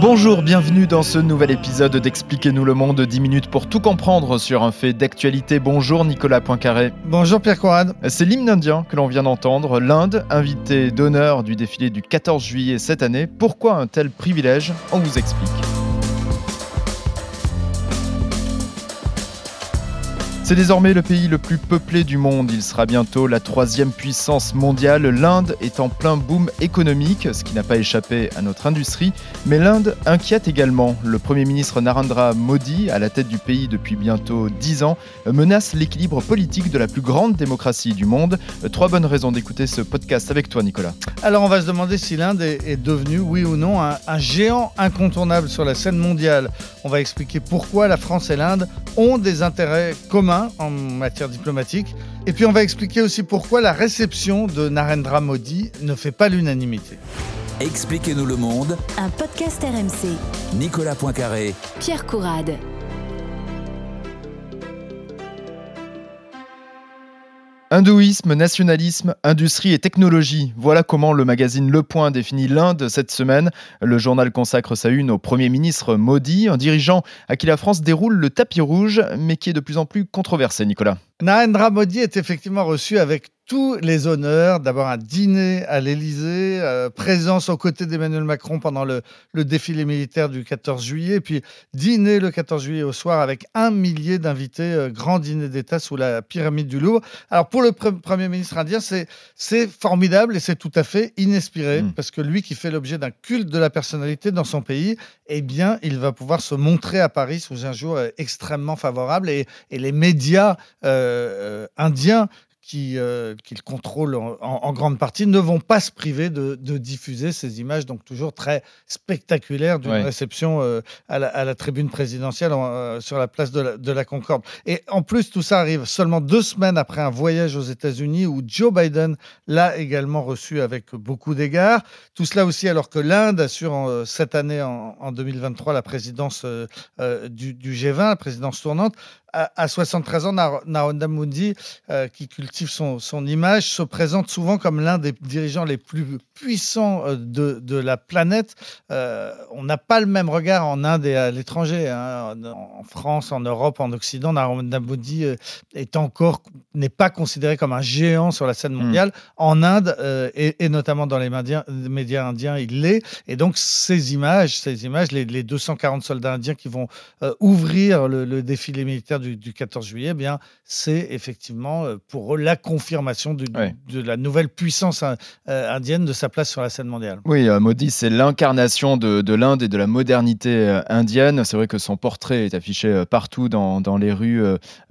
Bonjour, bienvenue dans ce nouvel épisode d'Expliquez-nous le monde, 10 minutes pour tout comprendre sur un fait d'actualité. Bonjour Nicolas Poincaré. Bonjour Pierre Corrade. C'est l'hymne indien que l'on vient d'entendre, l'Inde, invité d'honneur du défilé du 14 juillet cette année. Pourquoi un tel privilège? On vous explique. C'est désormais le pays le plus peuplé du monde. Il sera bientôt la troisième puissance mondiale. L'Inde est en plein boom économique, ce qui n'a pas échappé à notre industrie. Mais l'Inde inquiète également. Le Premier ministre Narendra Modi, à la tête du pays depuis bientôt dix ans, menace l'équilibre politique de la plus grande démocratie du monde. Trois bonnes raisons d'écouter ce podcast avec toi, Nicolas. Alors, on va se demander si l'Inde est devenue, oui ou non, un, un géant incontournable sur la scène mondiale. On va expliquer pourquoi la France et l'Inde ont des intérêts communs en matière diplomatique. Et puis on va expliquer aussi pourquoi la réception de Narendra Modi ne fait pas l'unanimité. Expliquez-nous le monde. Un podcast RMC. Nicolas Poincaré. Pierre Courade. Hindouisme, nationalisme, industrie et technologie. Voilà comment le magazine Le Point définit l'Inde cette semaine. Le journal consacre sa une au Premier ministre Modi, un dirigeant à qui la France déroule le tapis rouge, mais qui est de plus en plus controversé, Nicolas. Narendra Modi est effectivement reçu avec tous les honneurs. D'abord un dîner à l'Élysée, euh, présence aux côtés d'Emmanuel Macron pendant le, le, défilé militaire du 14 juillet, puis dîner le 14 juillet au soir avec un millier d'invités, euh, grand dîner d'État sous la pyramide du Louvre. Alors pour le Premier ministre indien, c'est formidable et c'est tout à fait inespéré, mmh. parce que lui qui fait l'objet d'un culte de la personnalité dans son pays, eh bien, il va pouvoir se montrer à Paris sous un jour euh, extrêmement favorable et, et les médias indiens qui, euh, qu'il contrôle en, en, grande partie, ne vont pas se priver de, de, diffuser ces images, donc toujours très spectaculaires d'une ouais. réception euh, à, la, à, la, tribune présidentielle euh, sur la place de la, de la, Concorde. Et en plus, tout ça arrive seulement deux semaines après un voyage aux États-Unis où Joe Biden l'a également reçu avec beaucoup d'égards. Tout cela aussi alors que l'Inde assure en, cette année, en, en, 2023, la présidence du, du G20, la présidence tournante à, 73 ans, Narendra Modi, euh, qui cultive son, son, image, se présente souvent comme l'un des dirigeants les plus puissants euh, de, de la planète. Euh, on n'a pas le même regard en Inde et à l'étranger. Hein. En France, en Europe, en Occident, est encore n'est pas considéré comme un géant sur la scène mondiale. Mmh. En Inde euh, et, et, notamment dans les médias, médias indiens, il l'est. Et donc ces images, ces images, les, les 240 soldats indiens qui vont ouvrir le, le défilé militaire du, du 14 juillet, eh bien, c'est effectivement euh, pour eux la confirmation du, de la nouvelle puissance euh, indienne de sa place sur la scène mondiale. Oui, euh, Modi, c'est l'incarnation de, de l'Inde et de la modernité indienne. C'est vrai que son portrait est affiché partout dans, dans les rues,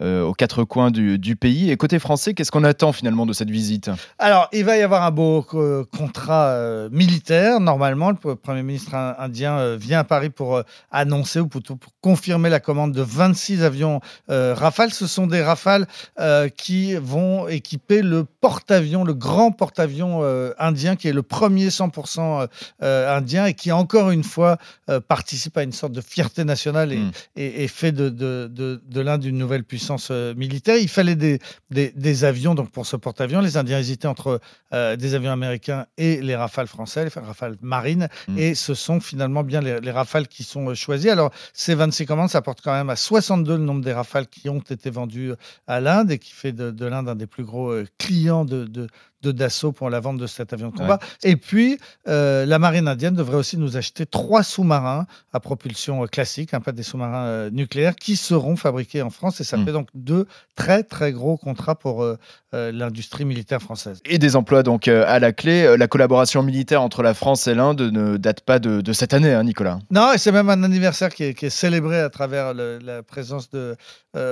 euh, aux quatre coins du, du, pays. Et côté français, qu'est-ce qu'on attend finalement de cette visite? Alors, il va y avoir un beau contrat militaire. Normalement, le Premier ministre indien vient à Paris pour annoncer ou plutôt pour confirmer la commande de 26 avions Rafale. Ce sont des Rafales euh, qui vont équiper le porte-avions, le grand porte-avions euh, indien, qui est le premier 100% euh, indien et qui, encore une fois, euh, participe à une sorte de fierté nationale et, mm. et, et fait de, de, de, de l'Inde une nouvelle puissance euh, militaire. Il fallait des, des, des, avions donc pour ce porte-avions. Les Indiens hésitaient entre des avions américains et les Rafales français, les Rafales marines, mm. et ce sont finalement bien les, les Rafales qui sont choisis. Alors, ces 26 commandes, ça porte quand même à 62 le nombre des Rafales qui ont été vendus à l'Inde et qui fait de, de l'Inde un des plus gros clients de, de, de Dassault pour la vente de cet avion de combat. Et puis, euh, la marine indienne devrait aussi nous acheter trois sous-marins à propulsion euh, classique, hein, pas des sous-marins euh, nucléaires, qui seront fabriqués en France. Et ça Mm. fait donc deux très, très gros contrats pour euh, l'industrie militaire française. Et des emplois donc à la clé. La collaboration militaire entre la France et l'Inde ne date pas de, de cette année, hein, Nicolas. Non, et c'est même un anniversaire qui est, qui est célébré à travers le- la présence de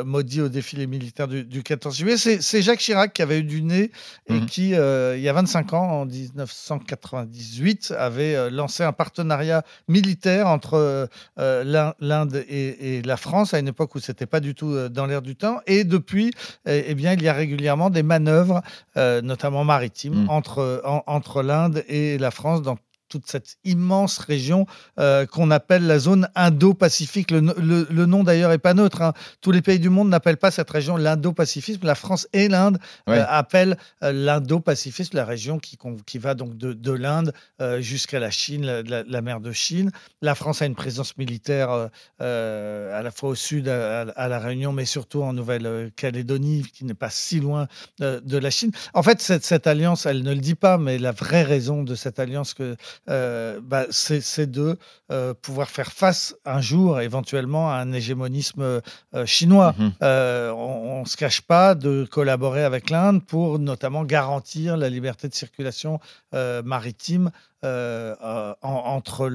Modi au défilé militaire du, du 14 juillet. C'est Jacques Chirac qui avait eu du nez et Mhm. qui, euh, il y a 25 ans, en 1998, avait euh, lancé un partenariat militaire entre euh, l'In- l'Inde et, et la France à une époque où c'était pas du tout dans l'air du temps. Et depuis, eh, eh bien, il y a régulièrement des manœuvres, notamment maritimes, Mhm. entre, en- entre l'Inde et la France dans toute cette immense région euh, qu'on appelle la zone Indo-Pacifique. Le, no- le- le nom d'ailleurs est pas neutre. hein. Tous les pays du monde n'appellent pas cette région l'Indo-Pacifique. La France et l'Inde Ouais. euh, appellent euh, l'Indo-Pacifique, la région qui, va donc de, de l'Inde jusqu'à la Chine, la, la- la mer de Chine. La France a une présence militaire à la fois au sud, à, à la Réunion, mais surtout en Nouvelle-Calédonie, qui n'est pas si loin de la Chine. En fait, cette, cette alliance, elle ne le dit pas, mais la vraie raison de cette alliance, que, euh, bah, c'est de euh, pouvoir faire face un jour, éventuellement, à un hégémonisme euh, chinois. Mhm. Euh, on ne se cache pas de collaborer avec l'Inde pour notamment garantir la liberté de circulation maritime euh, euh, en- entre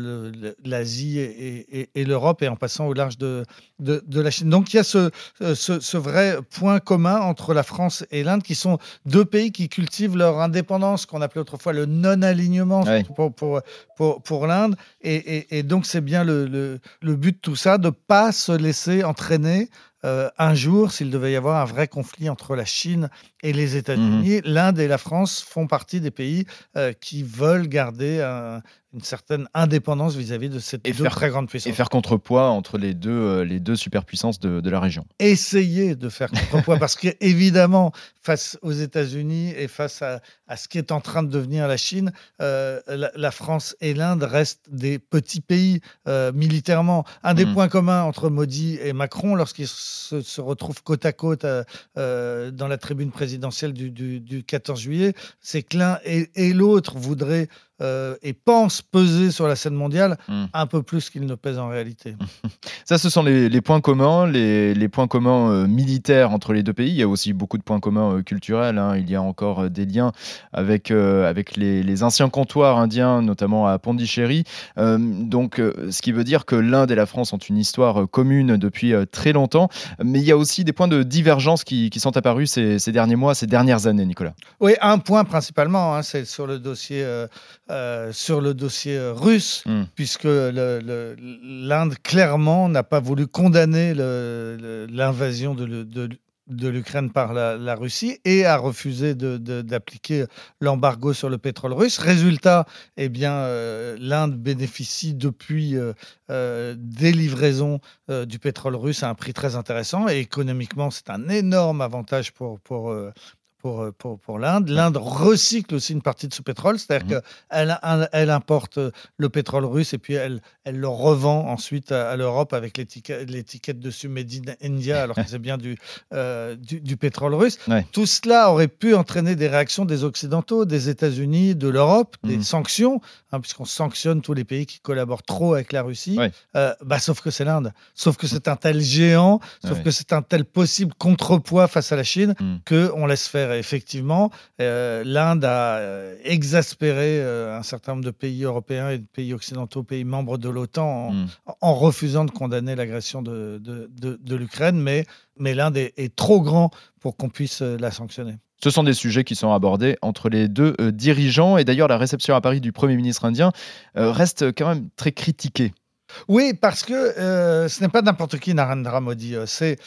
l'Asie et, et- et l'Europe et en passant au large de, de, de la Chine. Donc il y a ce, ce, ce vrai point commun entre la France et l'Inde qui sont deux pays qui cultivent leur indépendance, qu'on appelait autrefois le non-alignement Ouais. pour, pour, pour, pour l'Inde. Et, et- et donc c'est bien le, le, le but de tout ça, de ne pas se laisser entraîner euh, un jour, s'il devait y avoir un vrai conflit entre la Chine et les États-Unis, l'Inde et la France font partie des pays euh, qui veulent garder un- une certaine indépendance vis-à-vis de Et deux faire- très grandes Et puissances. faire contrepoids entre les deux, euh, les deux superpuissances de, de la région. Essayer de faire contrepoids, parce qu'évidemment, face aux États-Unis et face à, à ce qui est en train de devenir la Chine, euh, la, la France et l'Inde restent des petits pays euh, militairement. Un des Mhm. points communs entre Modi et Macron, lorsqu'ils se, retrouvent côte à côte euh, euh, dans la tribune présidentielle du, du- du 14 juillet, c'est que l'un et l'autre voudraient euh, et pensent peser sur la scène mondiale Mhm. un peu plus qu'ils ne pèsent en réalité. Ça, ce sont les, les points communs, les, les points communs euh, militaires entre les deux pays. Il y a aussi beaucoup de points communs euh, culturels. hein. Il y a encore des liens avec, avec les, les anciens comptoirs indiens, notamment à Pondichéry. Donc, ce qui veut dire que l'Inde et la France ont une histoire commune depuis très longtemps. Mais il y a aussi des points de divergence qui, qui sont apparus ces, ces derniers mois, ces dernières années, Nicolas. Oui, un point principalement, hein, c'est sur le dossier, euh, sur le dossier euh, russe, Mm. puisque l'Inde clairement n'a pas voulu condamner l'invasion de, le- de- de l'Ukraine par la, la Russie et a refusé d'appliquer l'embargo sur le pétrole russe. Résultat, eh bien, euh, l'Inde bénéficie depuis euh, euh, des livraisons du pétrole russe à un prix très intéressant et économiquement, c'est un énorme avantage pour, pour, pour, euh, pour, pour l'Inde. L'Inde recycle aussi une partie de ce pétrole, c'est-à-dire Mhm. qu'elle elle, elle importe le pétrole russe et puis elle, elle le revend ensuite à, à l'Europe avec l'étiquette dessus Made in India, alors que c'est bien du, euh, du, du pétrole russe. Ouais. Tout cela aurait pu entraîner des réactions des Occidentaux, des États-Unis, de l'Europe, des Mhm. sanctions, hein, puisqu'on sanctionne tous les pays qui collaborent trop avec la Russie. Ouais. Euh, bah, sauf que c'est l'Inde. Sauf que c'est un tel géant, sauf Ouais. que c'est un tel possible contrepoids face à la Chine Mhm. que on laisse faire. Et effectivement, euh, l'Inde a euh, exaspéré euh, un certain nombre de pays européens et de pays occidentaux, pays membres de l'OTAN, en, Mm. en refusant de condamner l'agression de, de, de- de l'Ukraine. Mais, mais l'Inde est, est trop grand pour qu'on puisse la sanctionner. Ce sont des sujets qui sont abordés entre les deux euh, dirigeants. Et d'ailleurs, la réception à Paris du Premier ministre indien euh, reste quand même très critiquée. Oui, parce que euh, ce n'est pas n'importe qui Narendra Modi. C'est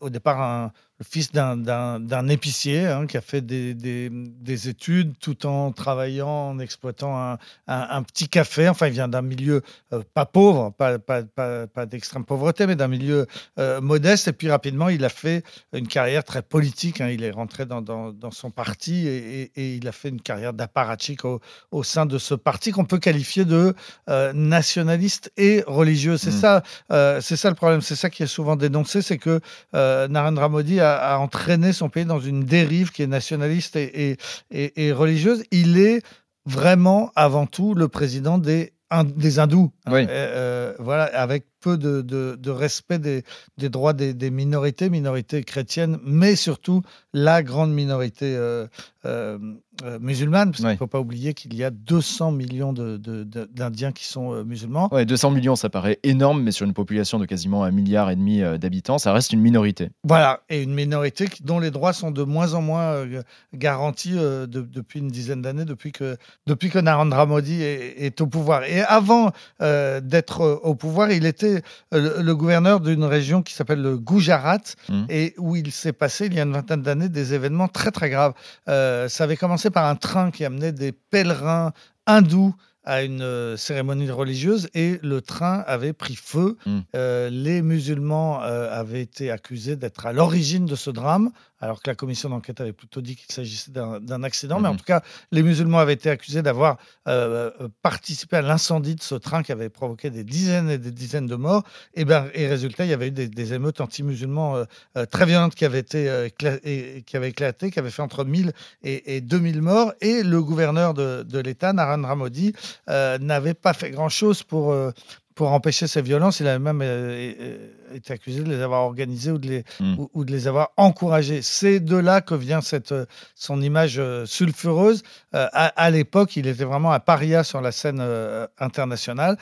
au départ un, le fils d'un- épicier hein, qui a fait des, des- des études tout en travaillant, en exploitant un, un- un petit café. Enfin, il vient d'un milieu euh, pas pauvre, pas, pas, pas, pas d'extrême pauvreté, mais d'un milieu euh, modeste. Et puis rapidement, il a fait une carrière très politique. hein. Il est rentré dans, dans- dans son parti et, et- et il a fait une carrière d'apparatchik au, au sein de ce parti qu'on peut qualifier de euh, nationaliste et religieux. C'est Mm. ça, c'est ça le problème. C'est ça qui est souvent dénoncé, c'est que Narendra Modi à, à entraîner son pays dans une dérive qui est nationaliste et, et- et- et religieuse. Il est vraiment, avant tout, le président des, des hindous. hein. Oui. Euh, euh, voilà, avec peu de, de- de respect des, des droits des, des minorités, minorités chrétiennes, mais surtout la grande minorité euh, euh, euh, musulmane, parce qu'il ne faut pas oublier qu'il y a 200 millions d'Indiens qui sont euh, musulmans. Ouais, 200 millions, ça paraît énorme, mais sur une population de quasiment un milliard et demi euh, d'habitants, ça reste une minorité. Voilà, et une minorité dont les droits sont de moins en moins euh, garantis de- depuis une dizaine d'années, depuis que, depuis que Narendra Modi est, est au pouvoir. Et avant d'être au pouvoir, il était le, le gouverneur d'une région qui s'appelle le Gujarat, Mhm. et où il s'est passé, il y a une vingtaine d'années, des événements très très graves. Ça avait commencé par un train qui amenait des pèlerins hindous à une euh, cérémonie religieuse et le train avait pris feu. Mm. Euh, les musulmans euh, avaient été accusés d'être à l'origine de ce drame, alors que la commission d'enquête avait plutôt dit qu'il s'agissait d'un accident. Mais en Mhm. tout cas, les musulmans avaient été accusés d'avoir euh, euh, participé à l'incendie de ce train qui avait provoqué des dizaines et des dizaines de morts. Et, ben, et résultat, il y avait eu des, des émeutes anti-musulmans euh, euh, très violentes qui avaient, été, et- qui avaient éclaté, qui avaient fait entre 1000 et, et 2000 morts. Et le gouverneur de, de l'État, Narendra Modi, euh, n'avait pas fait grand-chose pour, pour empêcher ces violences. Il avait même euh, euh, été accusé de les avoir organisées ou de les, Mm. ou, ou de les avoir encouragées. C'est de là que vient cette, euh, son image euh, sulfureuse. Euh, à à l'époque, il était vraiment un paria sur la scène internationale.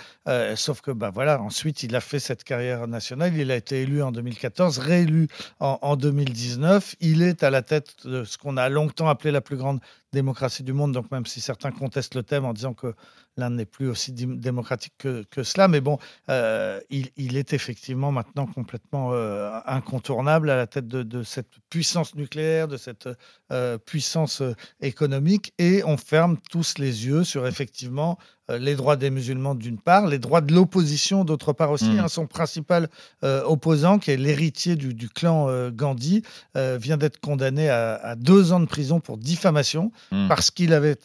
Sauf que, bah, voilà, ensuite, il a fait cette carrière nationale. Il a été élu en 2014, réélu en, en 2019. Il est à la tête de ce qu'on a longtemps appelé la plus grande démocratie du monde. Donc, même si certains contestent le thème en disant que l'Inde n'est plus aussi démocratique que, que cela, mais bon, euh, il, il est effectivement maintenant complètement euh, incontournable à la tête de, de cette puissance nucléaire, de cette euh, puissance économique, et on ferme tous les yeux sur effectivement les droits des musulmans d'une part, les droits de l'opposition d'autre part aussi. Mm. hein. son principal euh, opposant, qui est l'héritier du, du clan euh, Gandhi, euh, vient d'être condamné à, à deux ans de prison pour diffamation Mm. parce qu'il avait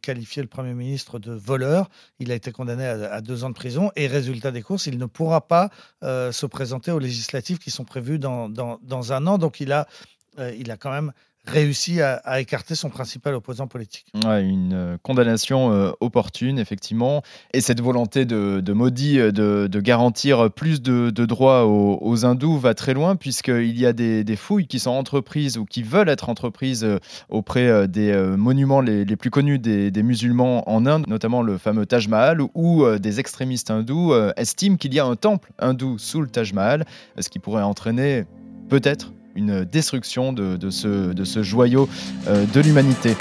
qualifié le Premier ministre de voleur. Il a été condamné à, deux ans de prison et résultat des courses, il ne pourra pas euh, se présenter aux législatives qui sont prévues dans, un an. Donc il a, euh, il a quand même réussi à, écarter son principal opposant politique. Une euh, condamnation euh, opportune, effectivement. Et cette volonté de, de Modi euh, de, garantir plus de, droits aux, hindous va très loin, puisqu'il y a des, fouilles qui sont entreprises ou qui veulent être entreprises auprès des monuments les, plus connus des, musulmans en Inde, notamment le fameux Taj Mahal, où des extrémistes hindous estiment qu'il y a un temple hindou sous le Taj Mahal, ce qui pourrait entraîner peut-être une destruction de, ce, joyau euh, de l'humanité.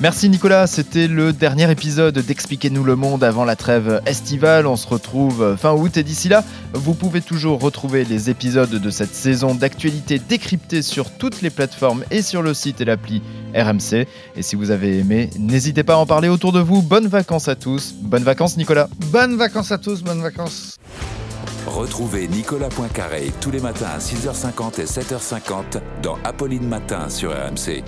Merci Nicolas, c'était le dernier épisode d'Expliquez-nous le monde avant la trêve estivale. On se retrouve fin août et d'ici là, vous pouvez toujours retrouver les épisodes de cette saison d'actualité décryptés sur toutes les plateformes et sur le site et l'appli RMC. Et si vous avez aimé, n'hésitez pas à en parler autour de vous. Bonnes vacances à tous. Bonnes vacances Nicolas. Bonnes vacances à tous, bonnes vacances. Retrouvez Nicolas Poincaré tous les matins à 6h50 et 7h50 dans Apolline Matin sur RMC.